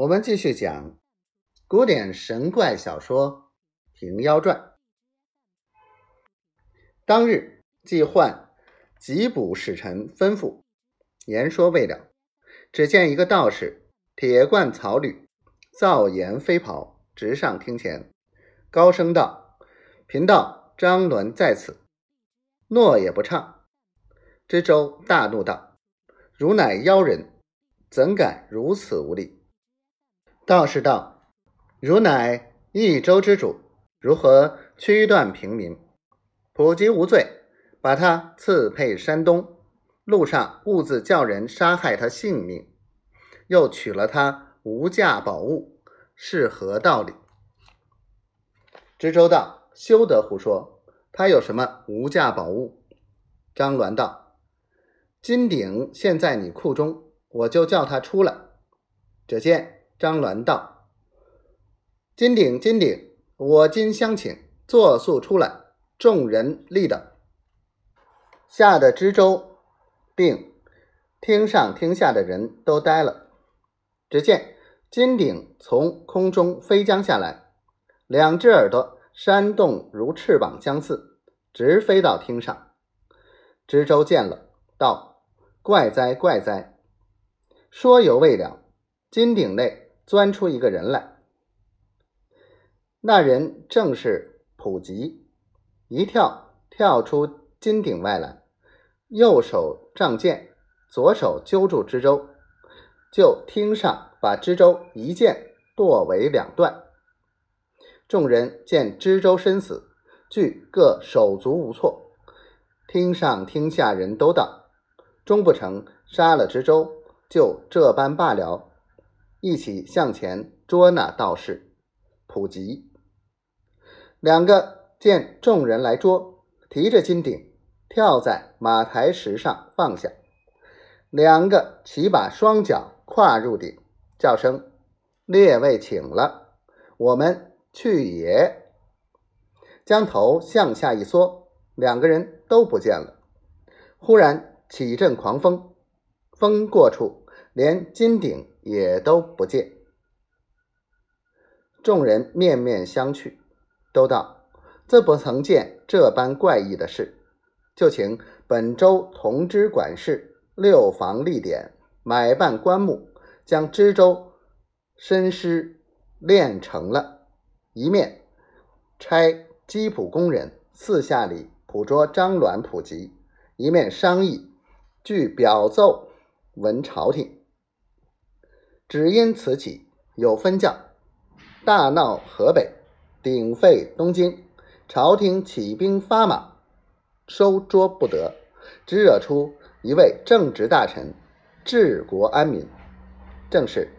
我们继续讲古典神怪小说《平妖传》。当日，季焕急卜使臣吩咐，言说未了，只见一个道士，铁冠草履，皂颜飞袍，直上厅前，高声道：“贫道张伦在此。”诺也不唱。知州大怒道：“汝乃妖人，怎敢如此无礼？”道士道：“汝乃益州之主，如何驱断平民？普吉无罪，把他赐配山东，路上兀自叫人杀害他性命，又取了他无价宝物，是何道理？”知州道：“休得胡说！他有什么无价宝物？”张鸾道：“金鼎现在你库中，我就叫他出来。”只见。张鸾道：“金鼎，金鼎，我今相请，作速出来。”众人立等，吓得知州并厅上厅下的人都呆了。只见金鼎从空中飞将下来，两只耳朵扇动如翅膀相似，直飞到厅上。知州见了，道：“怪哉，怪哉！”说犹未了，金鼎内。钻出一个人来，那人正是普吉，一跳跳出金顶外来，右手仗剑，左手揪住知州，就厅上把知州一剑剁为两段。众人见知州身死，俱各手足无措。厅上厅下人都道：终不成，杀了知州，就这般罢了。一起向前捉那道士普吉，两个见众人来捉，提着金鼎跳在马台石上放下，两个齐把双脚跨入鼎，叫声：“列位请了，我们去也。”将头向下一缩，两个人都不见了。忽然起阵狂风，风过处，连金鼎。也都不见，众人面面相觑，都道：“自不曾见这般怪异的事，就请本州同知管事六房立典，买办棺木，将知州身尸炼成了，一面差缉捕工人四下里捕捉张鸾普及，一面商议，据表奏闻朝廷。”只因此起，有分教，大闹河北，鼎沸东京，朝廷起兵发马，收捉不得，只惹出一位正直大臣，治国安民，正是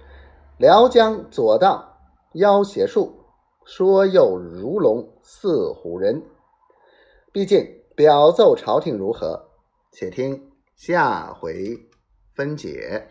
辽江左道妖邪术，说又如龙似虎人。毕竟表奏朝廷如何，且听下回分解。